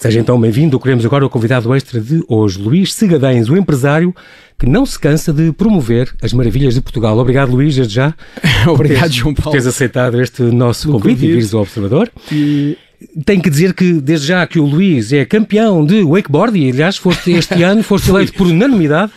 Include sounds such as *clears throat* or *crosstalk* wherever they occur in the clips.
Seja então bem-vindo. Queremos agora o convidado extra de hoje, Luís Segadens, o empresário que não se cansa de promover as maravilhas de Portugal. Obrigado, Luís, desde já. Obrigado, teres, João Paulo. Por teres aceitado este nosso convite, convite e vires ao Observador. E... Tenho que dizer que, desde já, que o Luís é campeão de wakeboard e, aliás, foste, este *laughs* ano foste eleito por unanimidade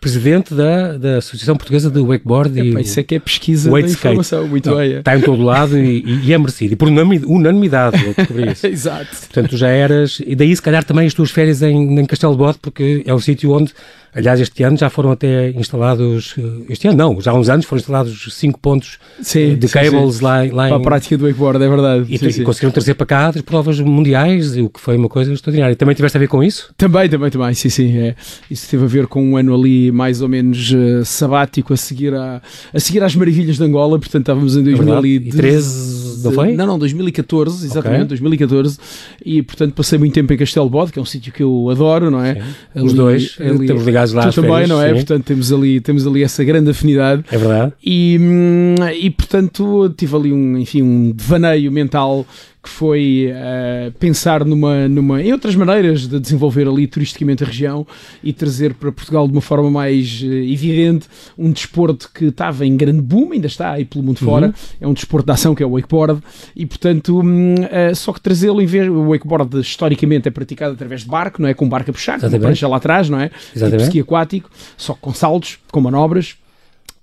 presidente da, da Associação Portuguesa de Wakeboard. Epa, e isso é que é pesquisa da informação, skate. muito bem. Está em todo lado e, e, é merecido. E por unanimidade, eu descobri isso. *laughs* Exato. Portanto, já eras... E daí, se calhar, também as tuas férias em, em Castelo de Bode, porque é o sítio onde Aliás, este ano já foram até instalados, eh, este ano não, já há uns anos foram instalados cinco pontos sim, de sim, cables sim. Lá, lá Para a prática do wakeboard, é verdade. E, sim, conseguiram trazer para cá as provas mundiais, o que foi uma coisa extraordinária. Também tiveste a ver com isso? Também, também, também, sim, sim. É. Isso teve a ver com um ano ali mais ou menos uh, sabático a seguir, a, a seguir às maravilhas de Angola, portanto estávamos em 2013, é não foi? Não, não, 2014, exatamente, okay. 2014. E portanto passei muito tempo em Castelo Bode, que é um sítio que eu adoro, não é? Ali, Os dois, ali, temos ligados lá tu também, férias, não é? Sim. Portanto, temos ali, temos ali essa grande afinidade. É verdade. E, hum, e portanto, tive ali um, enfim, um devaneio mental que foi uh, pensar numa, numa, em outras maneiras de desenvolver ali turisticamente a região e trazer para Portugal de uma forma mais uh, evidente um desporto que estava em grande boom, ainda está aí pelo mundo uhum. fora, é um desporto de ação que é o wakeboard e portanto um, uh, só que trazê-lo em vez, o wakeboard historicamente é praticado através de barco, não é? Com barco a puxar, com uma prancha lá atrás, não é? Exatamente. Tipo ski aquático, só com saltos, com manobras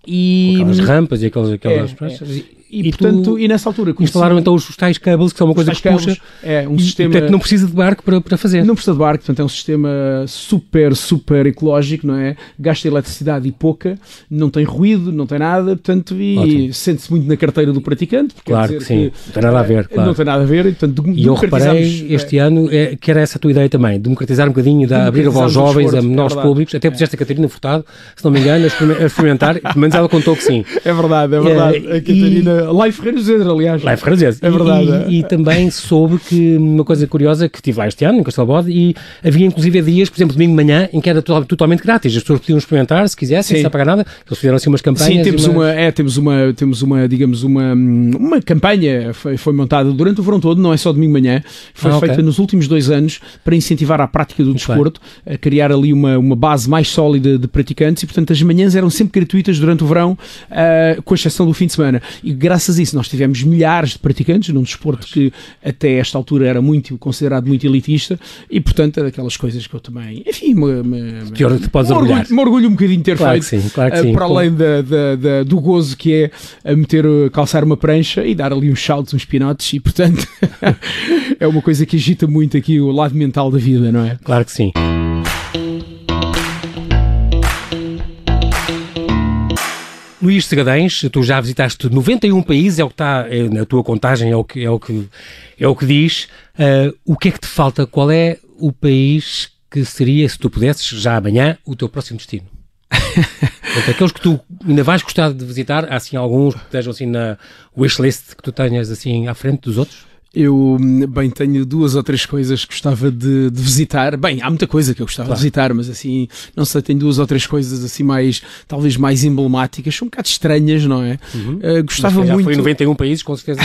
e... Com aquelas rampas e aquelas, aquelas é. É. E, e portanto, e nessa altura instalaram então os, tais cables que são uma coisa que puxa é um e, sistema portanto não precisa de barco para, para fazer. Não precisa de barco portanto é um sistema super super ecológico não é? Gasta eletricidade e pouca não tem ruído não tem nada portanto e sente-se muito na carteira do praticante claro que sim que, não tem nada a ver claro. não tem nada a ver e, portanto, e eu reparei este é, ano é, que era essa a tua ideia também democratizar um bocadinho de abrir a voz aos jovens a menores é públicos até puseste a Catarina Furtado se não me engano a experimentar pelo menos ela contou que sim. *laughs* É verdade é verdade. A Catarina Life Ferreiros aliás. Lá em Ferreiros É verdade. E, e, também soube que uma coisa curiosa que tive lá este ano, em Castelo Bode, e havia inclusive dias, por exemplo, domingo de manhã, em que era totalmente grátis. As pessoas podiam experimentar, se quisessem, sem pagar nada. Eles fizeram assim umas campanhas. Sim, temos uma, é, temos uma, temos uma, digamos, uma, uma campanha foi, foi montada durante o verão todo, não é só domingo de manhã, foi ah, feita okay. nos últimos dois anos para incentivar a prática do desporto, a criar ali uma, uma base mais sólida de praticantes e, portanto, as manhãs eram sempre gratuitas durante o verão, uh, com exceção do fim de semana. E graças a isso nós tivemos milhares de praticantes num desporto que até esta altura era muito considerado muito elitista e portanto é daquelas coisas que eu também enfim me, me, que te podes me, orgulho, me orgulho um bocadinho de ter claro feito sim, claro uh, sim. para além da, da, da, do gozo que é a meter calçar uma prancha e dar ali uns saltos uns pinotes e portanto *laughs* é uma coisa que agita muito aqui o lado mental da vida não é? Claro que sim Luís Segadães, tu já visitaste 91 países, é o que está é, na tua contagem, é o que, é o que, é o que diz. Uh, o que é que te falta? Qual é o país que seria, se tu pudesses, já amanhã, o teu próximo destino? *laughs* aqueles que tu ainda vais gostar de visitar, há assim alguns que estejam assim na wishlist que tu tenhas assim à frente dos outros? Eu, bem, tenho duas ou três coisas que gostava de, de visitar. Bem, há muita coisa que eu gostava claro. de visitar, mas assim, não sei, tenho duas ou três coisas assim mais, talvez mais emblemáticas, são um bocado estranhas, não é? Uhum. Uh, gostava mas já muito. Foi em 91 países, com certeza.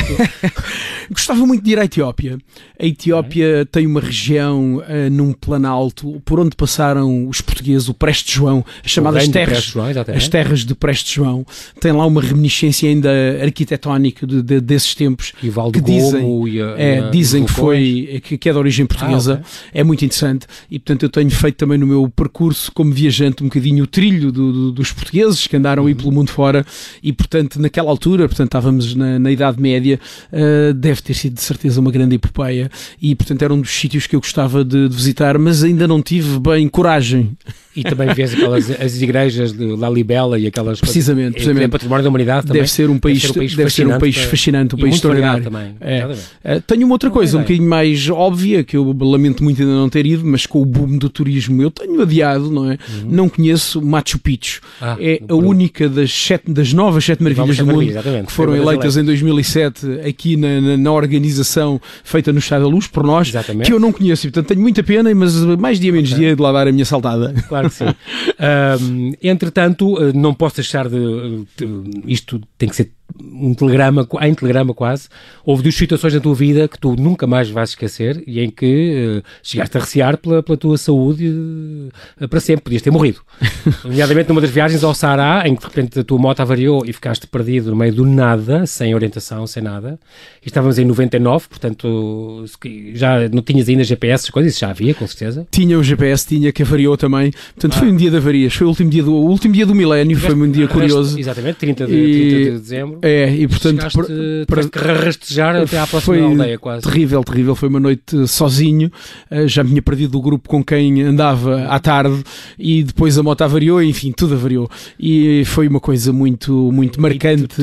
*laughs* gostava muito de ir à Etiópia. A Etiópia tem uma região uh, num planalto por onde passaram os portugueses, o Preste João, as chamadas terras, João, as terras de Preste João. Tem lá uma reminiscência ainda arquitetónica de, de, desses tempos. E o Val do que Gomo dizem, é, dizem que foi que, que, é de origem portuguesa, ah, okay. é muito interessante e portanto eu tenho feito também no meu percurso como viajante um bocadinho o trilho do, do, dos portugueses que andaram uhum. aí pelo mundo fora e portanto naquela altura, portanto estávamos na, na Idade Média, uh, deve ter sido de certeza uma grande epopeia e portanto era um dos sítios que eu gostava de, de visitar, mas ainda não tive bem coragem. E também vês aquelas as igrejas de La Libela e aquelas precisamente, precisamente. É, património da humanidade também. Deve ser um país, deve ser um país, deve fascinante, ser um país fascinante, um país extraordinário. Também. É. Uh, tenho uma outra coisa, um bocadinho mais óbvia, que eu lamento muito ainda não ter ido, mas com o boom do turismo eu tenho adiado, não é? Uhum. Não conheço Machu Picchu. Ah, é a única das, sete, das novas sete maravilhas do mundo que foram eleitas em 2007 aqui na, na, na, organização feita no Estado da Luz por nós, exatamente. que eu não conheço. E, portanto, tenho muita pena, mas mais dia menos okay. dia de lá dar a minha saltada. Claro que sim. entretanto, eh, não posso deixar de, de, Isto tem que ser um telegrama, em telegrama quase, houve duas situações na tua vida que tu nunca mais vais esquecer e em que uh, chegaste a recear pela, pela tua saúde uh, para sempre, podias ter morrido. *laughs* Nomeadamente numa das viagens ao Saara, em que de repente a tua moto avariou e ficaste perdido no meio do nada, sem orientação, sem nada. E estávamos em 99, portanto já não tinhas ainda GPS, as coisas, isso já havia, com certeza. Tinha o GPS, tinha que avariou também. Portanto, ah. foi um dia de avarias, foi o último dia do, o último dia do milénio, foi um dia curioso. Exatamente, 30 de, e, 30 de dezembro. É, e portanto. para, para rastejar até à próxima aldeia, quase. Terrível, terrível. Foi uma noite sozinho. Uh, já me tinha perdido o grupo com quem andava à tarde e depois a moto avariou, enfim, tudo avariou. E foi uma coisa muito, muito marcante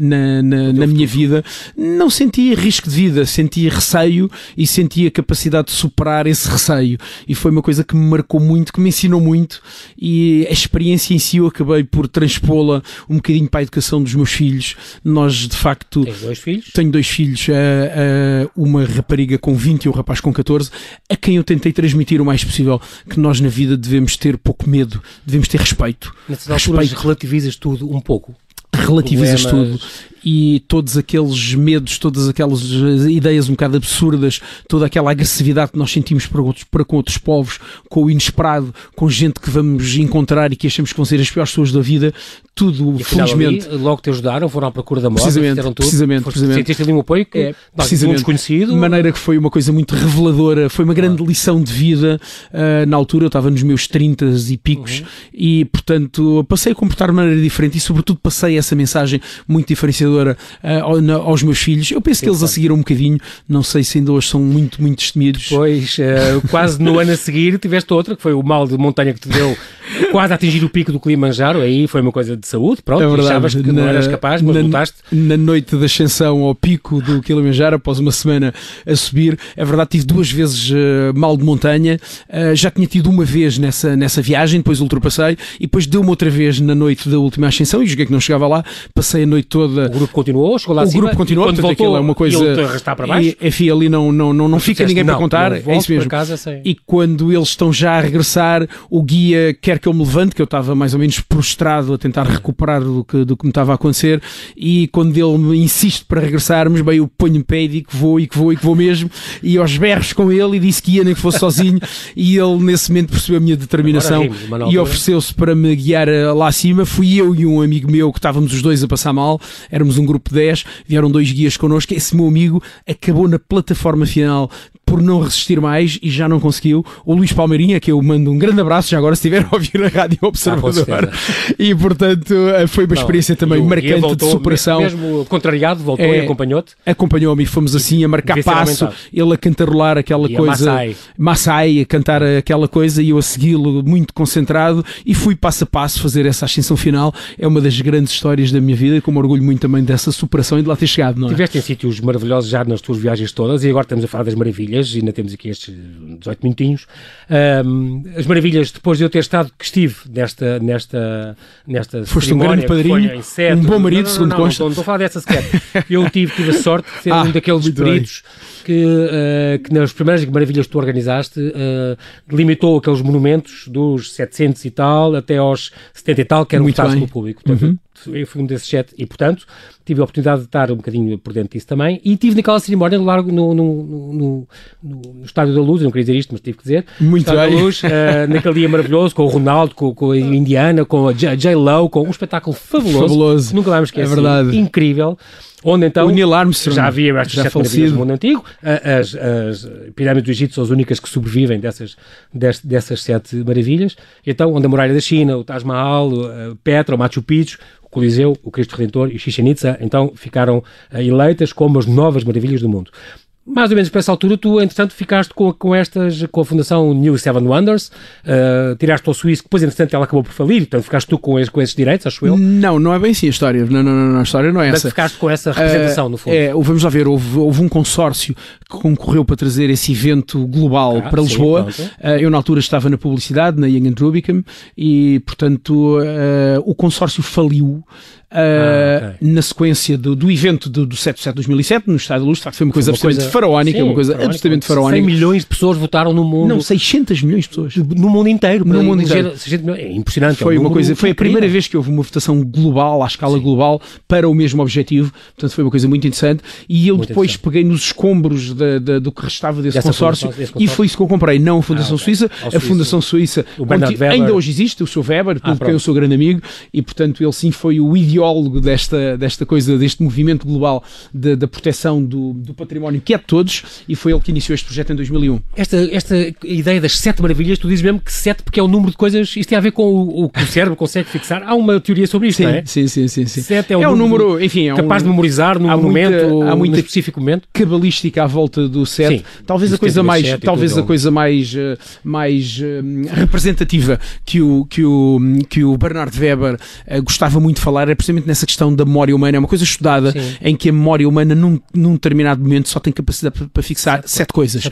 na, na, na minha vida. Não sentia risco de vida, sentia receio e sentia capacidade de superar esse receio. E foi uma coisa que me marcou muito, que me ensinou muito. E a experiência em si eu acabei por transpô-la um bocadinho para a educação dos meus filhos. Nós, de facto. Tens dois filhos? Tenho dois filhos. Uh, uh, uma rapariga com 20 e um rapaz com 14, a quem eu tentei transmitir o mais possível que nós na vida devemos ter pouco medo, devemos ter respeito. Nessas alturas relativizas tudo um pouco relativizas tudo e todos aqueles medos, todas aquelas ideias um bocado absurdas, toda aquela agressividade que nós sentimos para, outros, para com outros povos, com o inesperado, com gente que vamos encontrar e que achamos que vão ser as piores pessoas da vida, tudo, e, felizmente. Ali, logo te ajudaram, foram à procura da moda, precisamente, tudo. Precisamente, Foste, precisamente. Sentiste ali um apoio que, é, precisamente. um desconhecido. De maneira que foi uma coisa muito reveladora, foi uma grande lição de vida. Uh, na altura eu estava nos meus 30 e picos uhum. e, portanto, passei a comportar de maneira diferente e, sobretudo, passei essa mensagem muito diferenciadora uh, aos meus filhos. Eu penso que eles a seguiram um bocadinho, não sei se ainda hoje são muito, muito destemidos. Pois, uh, quase no ano a seguir tiveste outra, que foi o mal de montanha que te deu quase a atingir o pico do Kilimanjaro, aí foi uma coisa de saúde, pronto, é verdade. achavas que na, não eras capaz, mas na, lutaste. Na noite da ascensão ao pico do Kilimanjaro, após uma semana a subir, é verdade, tive duas vezes uh, mal de montanha, já tinha tido uma vez nessa, nessa viagem, depois ultrapassei, e depois deu-me outra vez na noite da última ascensão, e joguei que não chegava lá, passei a noite toda... Grupo continuou, chegou lá O acima, grupo continuou, quando voltou, é uma coisa... E arrastar para baixo? E, enfim, ali não, não, não, não fica ninguém não, para contar, é isso mesmo. Casa, e quando eles estão já a regressar, o guia quer que eu me levante, que eu estava mais ou menos prostrado a tentar recuperar do que, do que me estava a acontecer e quando ele me insiste para regressarmos, bem, eu ponho-me pé e digo que vou e que vou e que vou mesmo e aos berros com ele e disse que ia nem que fosse sozinho *laughs* e ele nesse momento percebeu a minha determinação rimos, e ofereceu-se para me guiar eh, lá acima. Fui eu e um amigo meu que estávamos os dois a passar mal, éramos um grupo de 10, vieram dois guias connosco. Esse meu amigo acabou na plataforma final por não resistir mais e já não conseguiu. O Luís Palmeirinha, que eu mando um grande abraço, já agora se estiver a ouvir a Rádio Observador. Ah, e portanto eh, foi uma experiência também o, marcante voltou, de superação. Mesmo contrariado, voltou é, e acompanhou-te? Acompanhou-me e fomos assim a marcar passo, ele a cantarolar aquela e coisa. A Maasai. Maasai, a cantar aquela coisa e eu a segui-lo muito concentrado e fui passo a passo fazer essa ascensão final. É uma das grandes histórias da minha vida e com orgulho muito também dessa superação e de lá ter chegado. Não é? Tiveste em sítios maravilhosos já nas tuas viagens todas e agora estamos a falar das maravilhas maravilhas, ainda temos aqui estes 18 minutinhos. Um, as maravilhas, depois de eu ter estado, que estive nesta, nesta, nesta Foste um grande padrinho, um bom marido, segundo não, não, consta. Não, não, estou a falar dessa sequer. Eu tive, tive a sorte de ser *laughs* ah, um daqueles peritos que, uh, que nas primeiras maravilhas que tu organizaste uh, delimitou aqueles monumentos dos 700 e tal até aos 70 e tal, que eram votados pelo público. Portanto, uhum eu fui um desses sete e, portanto, tive a oportunidade de estar um bocadinho por dentro disso também e tive naquela cerimónia no, largo, no, no, no, Estádio da Luz, eu não queria dizer isto, mas tive que dizer. Muito Estádio bem. da Luz, uh, *laughs* naquele dia maravilhoso, com o Ronaldo, com, com a Indiana, com a J-Lo, com um espetáculo fabuloso. Fabuloso. Nunca mais esqueci. É verdade. Incrível. Onde então. O Neil Armstrong. Já havia estas sete maravilhas do mundo antigo. As, as pirâmides do Egito são as únicas que sobrevivem dessas, dessas sete maravilhas. Então, onde a muralha da China, o Taj Mahal, Petra, o Machu Picchu, Coliseu, o Cristo Redentor e Chichen Itza, então ficaram uh, eleitas como as novas maravilhas do mundo. Mais ou menos para essa altura, tu, entretanto, ficaste com, com estas, com a fundação New Seven Wonders, uh, tiraste ao Suíço, depois, entretanto, ela acabou por falir, então ficaste tu com, esse, com esses direitos, acho eu? Não, não é bem assim a história. Não, não, não, a história não é Mas essa. ficaste com essa representação, uh, no fundo. É, vamos lá ver, houve, houve um consórcio que concorreu para trazer esse evento global ah, para Lisboa. Sim, uh, eu, na altura, estava na publicidade, na Young Rubicam, e, portanto, o consórcio faliu ah, okay. na sequência do, do evento do, do 7 de 7 de 2007, no Estado da Luz. De foi uma coisa uma absolutamente coisa, faraónica, sim, uma coisa faraónica, absolutamente faraónica. 100 milhões de pessoas votaram no mundo. Não, 600 milhões de pessoas. No mundo inteiro. No mundo inteiro. É impressionante. Foi, é um uma coisa, foi a primeira vez que houve uma votação global, à escala sim. global, para o mesmo objetivo. Portanto, foi uma coisa muito interessante. E eu muito depois peguei nos escombros da, da, do que restava desse consórcio, desse consórcio, e foi isso que eu comprei. Não a Fundação ah, okay. Suíça. a Fundação Suíça ainda hoje existe, o Sr. Weber, ah, quem eu sou grande amigo, e portanto ele sim foi o ideólogo desta, desta coisa, deste movimento global da proteção do, do património que é de todos, e foi ele que iniciou este projeto em 2001. Esta, esta ideia das sete maravilhas, tu dizes mesmo que sete porque é o número de coisas, isto tem a ver com o, o que o cérebro consegue fixar. Há uma teoria sobre isto, sim, não é? Sim, sim, sim. sim. Sete é, é um número, número, enfim, é capaz um, de memorizar num momento, muita, há muita específico momento. cabalística à volta do sete. Sim, talvez a coisa mais, talvez a coisa mais, eh, mais uh, representativa que o, que o, que o Bernard Weber uh, gostava muito de falar é precisamente nessa questão da memória humana. É uma coisa estudada sim. em que a memória humana num, num determinado momento só tem capacidade para, para fixar sete, sete coisas. Uh,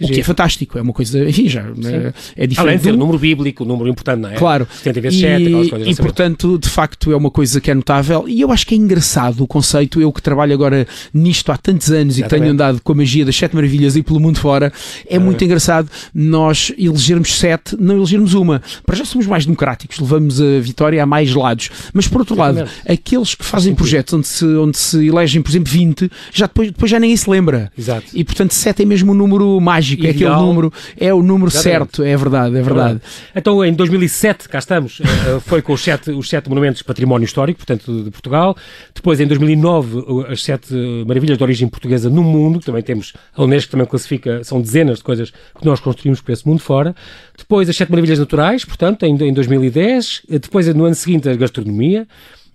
o que é fantástico, é uma coisa, enfim, já uh, é diferente. Além de ser o número bíblico, o número importante, não é? Claro. 70 vezes 7, aquelas coisas. E, portanto, de facto, é uma coisa que é notável e eu acho que é engraçado o conceito. Eu que trabalho agora nisto há tantos anos Exatamente. e tenho andado com a magia das sete maravilhas e pelo mundo fora, é muito engraçado nós elegermos sete, não elegermos uma. Para já somos mais democráticos, levamos a vitória a mais lados. Mas, por outro Exatamente. aqueles que fazem projetos onde se, onde se elegem, por exemplo, 20, já depois, depois já ninguém se lembra. Exato. E, portanto, 7 é mesmo o um número mágico, Ideal. é aquele número, é o número Exatamente. certo, é verdade, é verdade. Então, em 2007, cá estamos, eh, foi com os sete, os sete monumentos de património histórico, portanto, de Portugal. Depois, em 2009, as sete maravilhas de origem portuguesa no mundo, também temos, a Unesco também classifica, são dezenas de coisas que nós construímos por esse mundo fora. Depois, as sete maravilhas naturais, portanto, em, em 2010. Depois, no ano seguinte, a gastronomia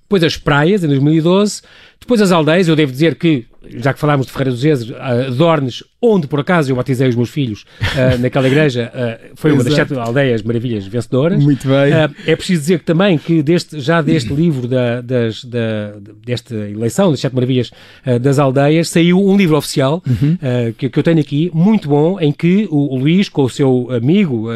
depois as praias, em 2012, depois as aldeias, eu devo dizer que, já que falámos de Ferreira dos Ezes, uh, Dornes, onde por acaso eu batizei os meus filhos uh, *laughs* naquela igreja, uh, foi uma das sete aldeias maravilhas vencedoras. Muito bem. é preciso dizer que também que deste, já deste *clears throat* livro, da, das, da, desta eleição das sete maravilhas das aldeias, saiu um livro oficial uhum. que, que, eu tenho aqui, muito bom, em que o, o Luís, com o seu amigo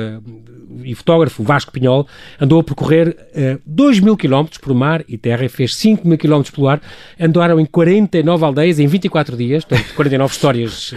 e fotógrafo Vasco Pinhol, andou a percorrer uh, 2 mil quilómetros por mar e terra e fez 5 mil quilómetros pelo ar. Andaram em 49 aldeias em 24 dias, portanto, 49 histórias uh,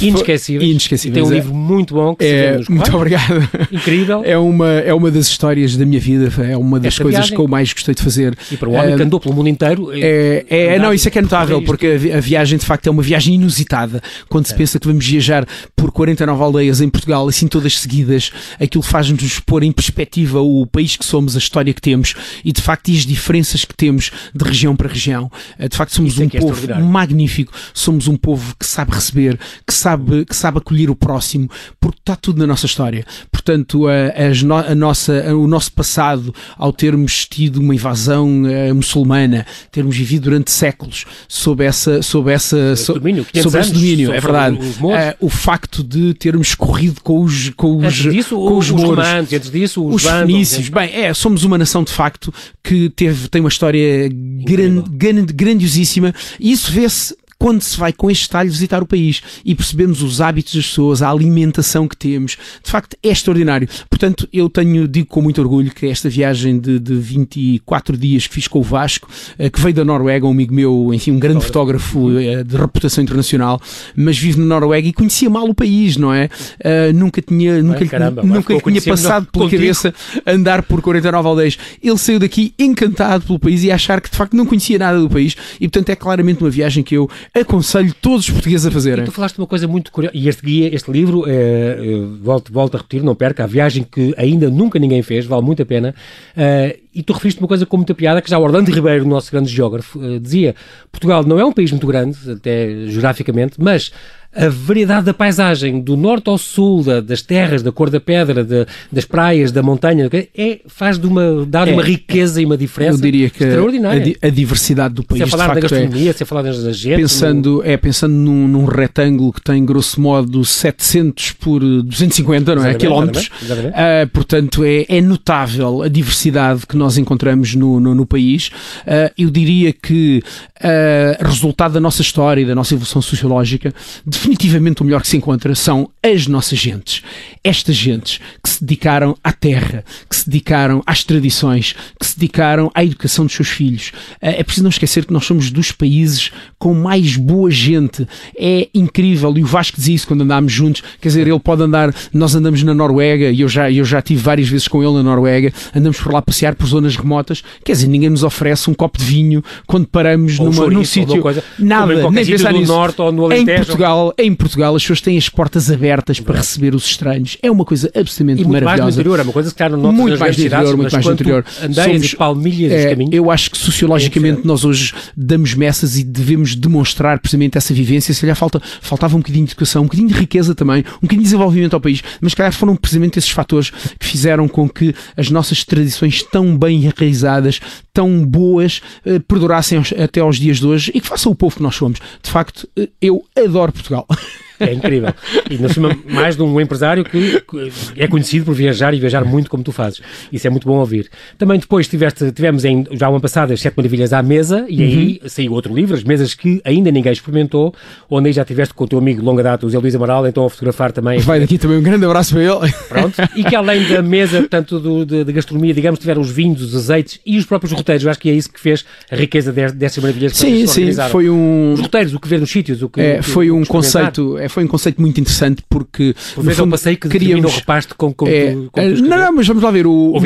inesquecíveis. inesquecíveis. tem um é, livro muito bom que é, nos Muito obrigado. Incrível. É uma, é uma das histórias da minha vida, é uma das Esta coisas viagem. que eu mais gostei de fazer. E para o homem uh, que andou pelo mundo inteiro. É, é, é não, isso é que é notável, porque a, a, viagem de facto é uma viagem inusitada. Quando se é. pensa que vamos viajar por 49 aldeias em Portugal, assim todas seguidas, aquilo faz-nos pôr em perspectiva o país que somos, a história que temos e de facto e as diferenças que temos de região para região. Eh, de facto, somos Isso um é, é povo magnífico, somos um povo que sabe receber, que sabe, que sabe acolher o próximo, porque está tudo na nossa história. Portanto, a, a, a nossa, a, o nosso passado, ao termos tido uma invasão muçulmana, termos vivido durante séculos sob essa, sob essa, so, domínio, sob esse domínio, é verdade. Uh, o facto de termos corrido com os, com os, disso, com os, os antes disso, os, os fenícios. Bem, é, somos uma nação de facto que teve, tem uma história gran, gran, grandiosíssima e isso vê-se quando se vai com este detalhe visitar o país e percebemos os hábitos das pessoas, a alimentação que temos, de facto é extraordinário. Portanto, eu tenho, digo com muito orgulho que esta viagem de, de 24 dias que fiz com o Vasco, eh, que veio da Noruega, um amigo meu, enfim, um grande fotógrafo eh, de reputação internacional, mas vive na Noruega e conhecia mal o país, não é? Uh, nunca tinha, nunca, caramba, nunca tinha passado pela contigo. cabeça andar por 49 aldeias. Ele saiu daqui encantado pelo país e achar que de facto não conhecia nada do país e portanto é claramente uma viagem que eu aconselho todos os portugueses a fazerem. E tu falaste uma coisa muito curiosa, e este guia, este livro, é, volto, volto a repetir, não perca, a viagem que ainda nunca ninguém fez, vale muito a pena, uh, e tu referiste uma coisa com muita piada, que já Orlando Ribeiro, nosso grande geógrafo, dizia, Portugal não é um país muito grande, até geograficamente, mas a variedade da paisagem do norte ao sul, da, das terras, da cor da pedra, de, das praias, da montanha, é, faz de uma, dar é, uma riqueza é, e uma diferença eu diria que extraordinária. A, a, diversidade do país. Se a falar da é gastronomia, é, se a falar da gente. Pensando, no... é, pensando num, num, retângulo que tem grosso modo 700 por 250 não é? quilómetros, uh, portanto é, é notável a diversidade que nós encontramos no, no, no país. Uh, eu diria que uh, resultado da nossa história e da nossa evolução sociológica, definitivamente o melhor que se encontra são as nossas gentes. Estas gentes que se dedicaram à terra, que se dedicaram às tradições, que se dedicaram à educação dos seus filhos. Eh, é preciso não esquecer que nós somos dos países com mais boa gente. É incrível, e o Vasco dizia isso quando andámos juntos, quer dizer, ele pode andar, nós andamos na Noruega, e eu já, eu já tive várias vezes com ele na Noruega, andamos por lá passear por zonas remotas, quer dizer, ninguém nos oferece um copo de vinho quando paramos Ou um numa, chouriço, num sítio. Nada, nem pensar nisso. norte ou no Em Alentejo. Portugal, em Portugal, as pessoas têm as portas abertas para receber os estranhos. É uma coisa absolutamente E muito mais no maravilhosa. interior, é uma coisa que calhar não notas Muito mais no interior, muito mais no interior. Somos- e palmilhas É, os caminhos. eu acho que sociologicamente impressionante. nós hoje damos messas e devemos demonstrar precisamente essa vivência. Se calhar falta, faltava um bocadinho de educação, um bocadinho de riqueza também, um bocadinho de desenvolvimento ao país, mas se calhar foram precisamente esses fatores que fizeram com que as nossas tradições tão bem enraizadas, tão boas, eh, perdurassem até aos dias de hoje e que façam o povo que nós somos. De facto, eh, eu adoro Portugal. 好。*laughs* É incrível. E na cima, mais de um empresário que é conhecido por viajar e viajar muito como tu fazes. Isso é muito bom ouvir. Também depois tiveste, tivemos em, já o ano passado as Sete Maravilhas à mesa e aí saiu outro livro, as mesas que ainda ninguém experimentou, onde aí já tiveste com o teu amigo de longa data, o Zé Luís Amaral, então a fotografar também. Vai daqui também um grande abraço para ele. Pronto. E que além da mesa, portanto, do, de, de gastronomia, digamos, tiveram os vinhos, os azeites e os próprios roteiros. Eu acho que é isso que fez a riqueza des- dessas maravilhas Sim, sim, foi um, Os roteiros, o que ver nos sítios, o que. É, foi um conceito, é, foi um conceito muito interessante porque Por é um passeio que termina o repasto com, com, é, tu, com é, tu não, mas vamos lá ver. O, o,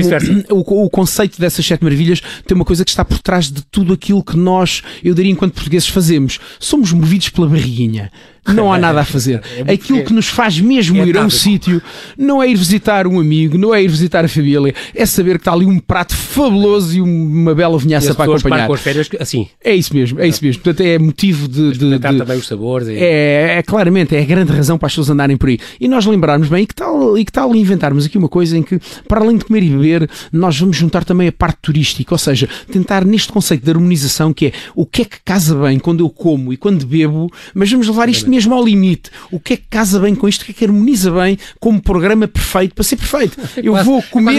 o, o conceito dessas sete maravilhas tem uma coisa que está por trás de tudo aquilo que nós, eu diria, enquanto portugueses, fazemos. Somos movidos pela barriguinha. Não há *laughs* nada a fazer. É Aquilo pequeno. que nos faz mesmo É ir a um sítio não é ir visitar um amigo, não é ir visitar a família, é saber que está ali um prato fabuloso e uma bela vinhaça para acompanhar. as férias assim, É isso mesmo, é isso mesmo. Portanto, é motivo de. de, de- também os sabores. e- é, é claramente, é a grande razão para as pessoas andarem por aí. E nós lembrarmos bem, e que tal, e que tal inventarmos aqui uma coisa em que, para além de comer e beber, nós vamos juntar também a parte turística, ou seja, tentar neste conceito de harmonização que é o que é que casa bem quando eu como e quando bebo, mas vamos levar isto mesmo ao limite. O que é que casa bem com isto, o que é que harmoniza bem como programa perfeito para ser perfeito. *laughs* Eu quase- vou é comer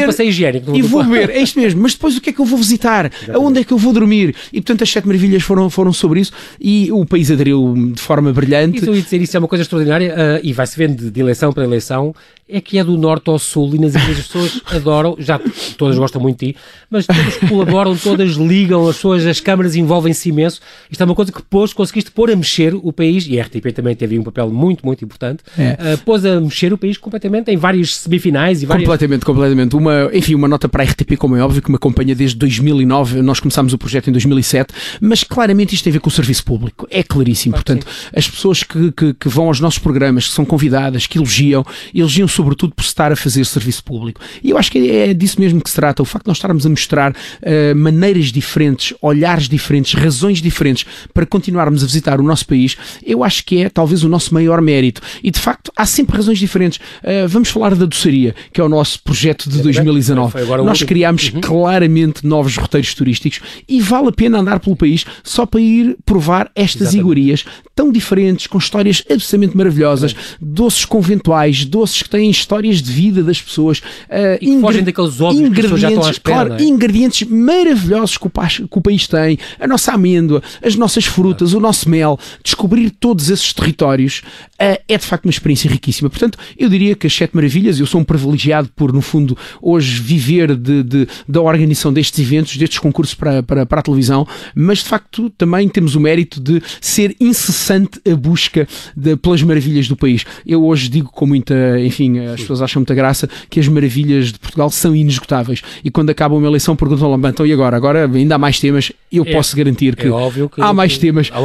e vou beber, é isto mesmo, mas depois o que é que eu vou visitar? Aonde é que eu vou dormir? E portanto as sete maravilhas foram, foram sobre isso e o país aderiu de forma brilhante. Isso eu ia dizer, isso é uma coisa extraordinária ah, e vai-se vendo de eleição para eleição, é que é do norte ao sul e nas ilhas as pessoas *laughs* adoram, já todas gostam muito de ti, mas todas colaboram, todas ligam, as pessoas, as câmaras envolvem-se imenso. Isto é uma coisa que pôs, conseguiste pôr a mexer o país, e a RTP também teve um papel muito, muito importante, É. ah, pôs a mexer o país completamente em várias semifinais e várias... Completamente, completamente. Uma, enfim, uma nota para a RTP, como é óbvio, que me acompanha desde 2009. Nós começámos o projeto em 2007, mas claramente isto tem a ver com o serviço público. É claríssimo. Claro Portanto, as pessoas que, que, que vão aos nossos programas, que são convidadas, que elogiam, elogiam sobretudo por estar a fazer serviço público. E eu acho que é disso mesmo que se trata. O facto de nós estarmos a mostrar eh, maneiras diferentes, olhares diferentes, razões diferentes para continuarmos a visitar o nosso país, eu acho que é talvez o nosso maior mérito. E de facto, há sempre razões diferentes. Eh, vamos falar da doçaria, que é o nosso projeto de 2019. Foi agora o Nós criámos claramente novos roteiros turísticos e vale a pena andar pelo país só para ir provar estas Exatamente. iguarias tão diferentes, com histórias absolutamente maravilhosas, doces conventuais, doces que têm histórias de vida das pessoas, eh, E que fogem daqueles óbvios que pessoas já estão à espera, claro, é? ingredientes maravilhosos que o, pa- que o país tem, a nossa amêndoa, as nossas frutas, o nosso mel, descobrir todos esses territórios eh, é de facto uma experiência riquíssima. Portanto, eu diria que as Sete Maravilhas, eu sou um privilegiado por, no fundo, hoje viver de, de- da organização destes eventos, destes concursos para, para, para a televisão, mas de facto também temos o mérito de ser incessante a busca de- pelas maravilhas do país. Eu hoje digo com muita, enfim, as pessoas acham muita graça que as maravilhas de Portugal são inesgotáveis. E quando acaba uma eleição perguntam lá, então e agora? Agora ainda há mais temas. Eu É- posso garantir que É óbvio que há mais que- temas. Há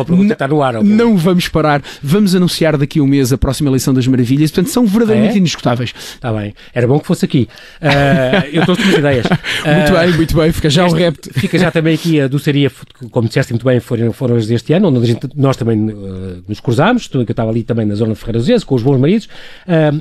ar. Não vamos parar. Vamos anunciar daqui a um mês a próxima eleição das maravilhas. Portanto, são verdadeiramente Ah, é? inesgotáveis. Está bem. Era bom que fosse aqui. Ah, *laughs* eu trouxe umas ideias. Muito Ah, bem, muito bem. Fica já o este- repto. Fica já também aqui a doçaria, como disseste muito bem, foram, foram as deste ano, onde gente- nós também eh, nos cruzámos, eu estava ali também na zona de Ferreira com os bons maridos,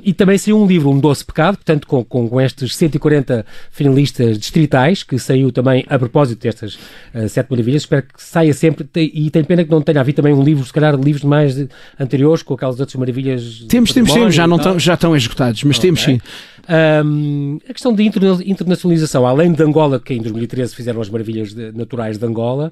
e também saiu um livro, Um Doce Pecado, portanto com, com, com estes 140 finalistas distritais, que saiu também a propósito destas ah, Sete Maravilhas, espero que saia sempre, e tenho pena que não tenha havido também um livro, se calhar livros mais anteriores, com aquelas outras maravilhas. Temos, temos, temos. Já, não tão, já estão esgotados, mas temos Ok. sim. Um, a questão de internacionalização, além de Angola, que em 2013 fizeram as maravilhas de, naturais de Angola,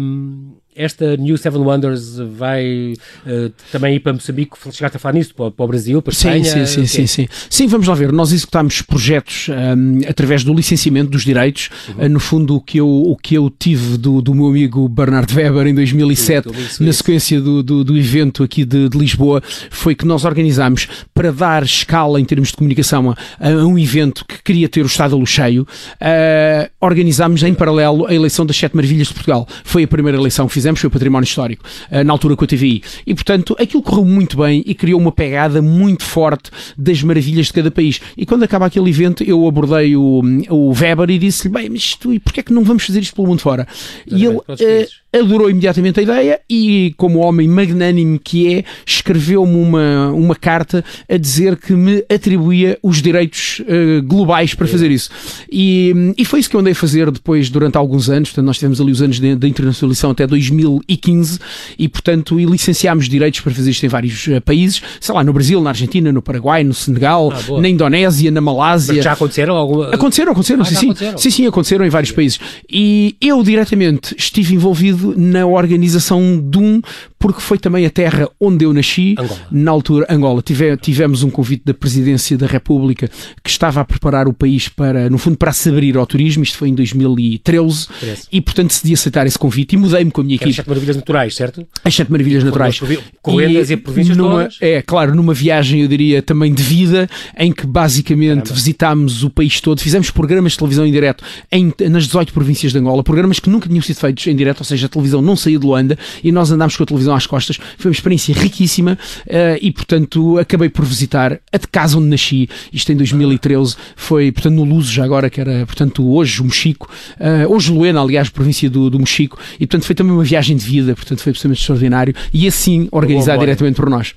um, esta New Seven Wonders vai uh, também ir para Moçambique, chegaste a falar nisso, para, para o Brasil, para a Espanha? Sim, sim, sim, sim, sim. vamos lá ver. Nós executámos projetos um, através do licenciamento dos direitos. Uhum. Uh, no fundo, o que eu, o que eu tive do, do meu amigo Bernard Weber em 2007, Sim, na sequência do, do, do, evento aqui de, de, Lisboa, foi que nós organizámos para dar escala em termos de comunicação a, a um evento que queria ter o Estado a cheio, uh, organizámos em paralelo a eleição das Sete Maravilhas de Portugal. Foi a primeira eleição que fizemos, foi o património histórico, uh, na altura com a TVI. E, portanto, aquilo correu muito bem e criou uma pegada muito forte das maravilhas de cada país. E quando acaba aquele evento, eu abordei o, o Weber e disse-lhe, bem, mas tu, e porquê é que não vamos fazer isto pelo mundo fora? e ele adorou imediatamente a ideia e, como homem magnânimo que é, escreveu-me uma, uma carta a dizer que me atribuía os direitos uh, globais para fazer isso. E, e foi isso que eu andei a fazer depois, durante alguns anos. Portanto, nós tivemos ali os anos da internacionalização até 2015 e, portanto, e licenciámos direitos para fazer isto em vários uh, países, sei lá, no Brasil, na Argentina, no Paraguai, no Senegal, ah, na Indonésia, na Malásia. Mas já aconteceram? Alguma... Aconteceram, aconteceram, ah, sim, sim. Aconteceram. sim, sim, aconteceram em vários países. E eu diretamente estive envolvido na organização de um, porque foi também a terra onde eu nasci, Angola. na altura, Angola. Tive, tivemos um convite da Presidência da República que estava a preparar o país para, no fundo, para se abrir ao turismo, isto foi em 2013, e portanto decidi aceitar esse convite e mudei-me com a minha equipe. As Sete Maravilhas Naturais, certo? As Sete Maravilhas Naturais. Correndas e, e províncias numa, todas? É, claro, numa viagem, eu diria, também de vida, em que basicamente Caramba. visitámos o país todo, fizemos programas de televisão em direto em, nas 18 províncias de Angola, programas que nunca tinham sido feitos em direto, ou seja, a televisão não saía de Luanda e nós andámos com a televisão às costas. Foi uma experiência riquíssima uh, e, portanto, acabei por visitar a de casa onde nasci, isto em 2013, foi, portanto, no Luso, já agora, que era, portanto, hoje o Mochico, uh, hoje Luena, aliás, província do, do Mochico, e, portanto, foi também uma viagem de vida, portanto, foi absolutamente extraordinário e assim organizado diretamente por nós.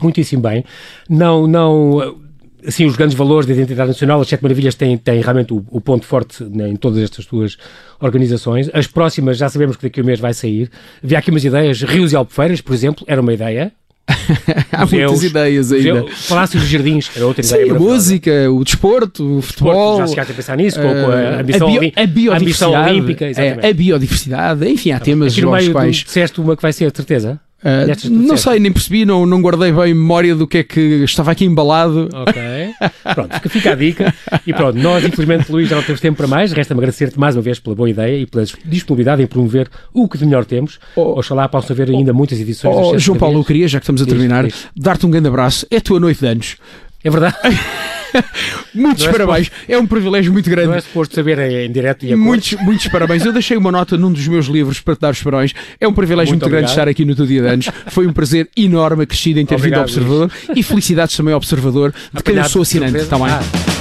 Muitíssimo bem. Não, não assim, os grandes valores da identidade nacional, as Sete Maravilhas têm, têm realmente o, o ponto forte né, em todas estas duas organizações. As próximas já sabemos que daqui a um mês vai sair. Havia aqui umas ideias, Rios e Albufeiras, por exemplo, era uma ideia. *laughs* Há muitas ideias ainda. Palácio dos Jardins, era outra Sim, ideia. a música, o desporto, o futebol. Já chegaste a pensar nisso, com, com a, ambição, a, bio, a, biodiversidade, a olímpica. É, a biodiversidade, enfim, há temas Aqui meio quais. disseste uma que vai ser, de certeza? Uh, não sei, nem percebi, não, não guardei bem memória do que é que estava aqui embalado. Ok. *laughs* Pronto, fica, fica a dica. E pronto, nós, infelizmente, Luís, já não temos tempo para mais. Resta-me agradecer-te mais uma vez pela boa ideia e pela disponibilidade em promover o que de melhor temos. Oh, Oxalá possam haver ainda muitas edições. Oh, João Paulo, eu queria, já que estamos a terminar, dar-te um grande abraço. É a tua noite de anos. É verdade. *laughs* muitos é parabéns. Suposto, é um privilégio muito grande. Não é suposto saber em direto e a muitos, muitos parabéns. Eu deixei uma nota num dos meus livros para te dar os parabéns. É um privilégio muito, muito grande estar aqui no teu dia de anos. Foi um prazer enorme acrescido em ter obrigado, vindo ao Observador Luís. e felicidades também ao Observador de quem eu sou assinante. Está bem? Ah.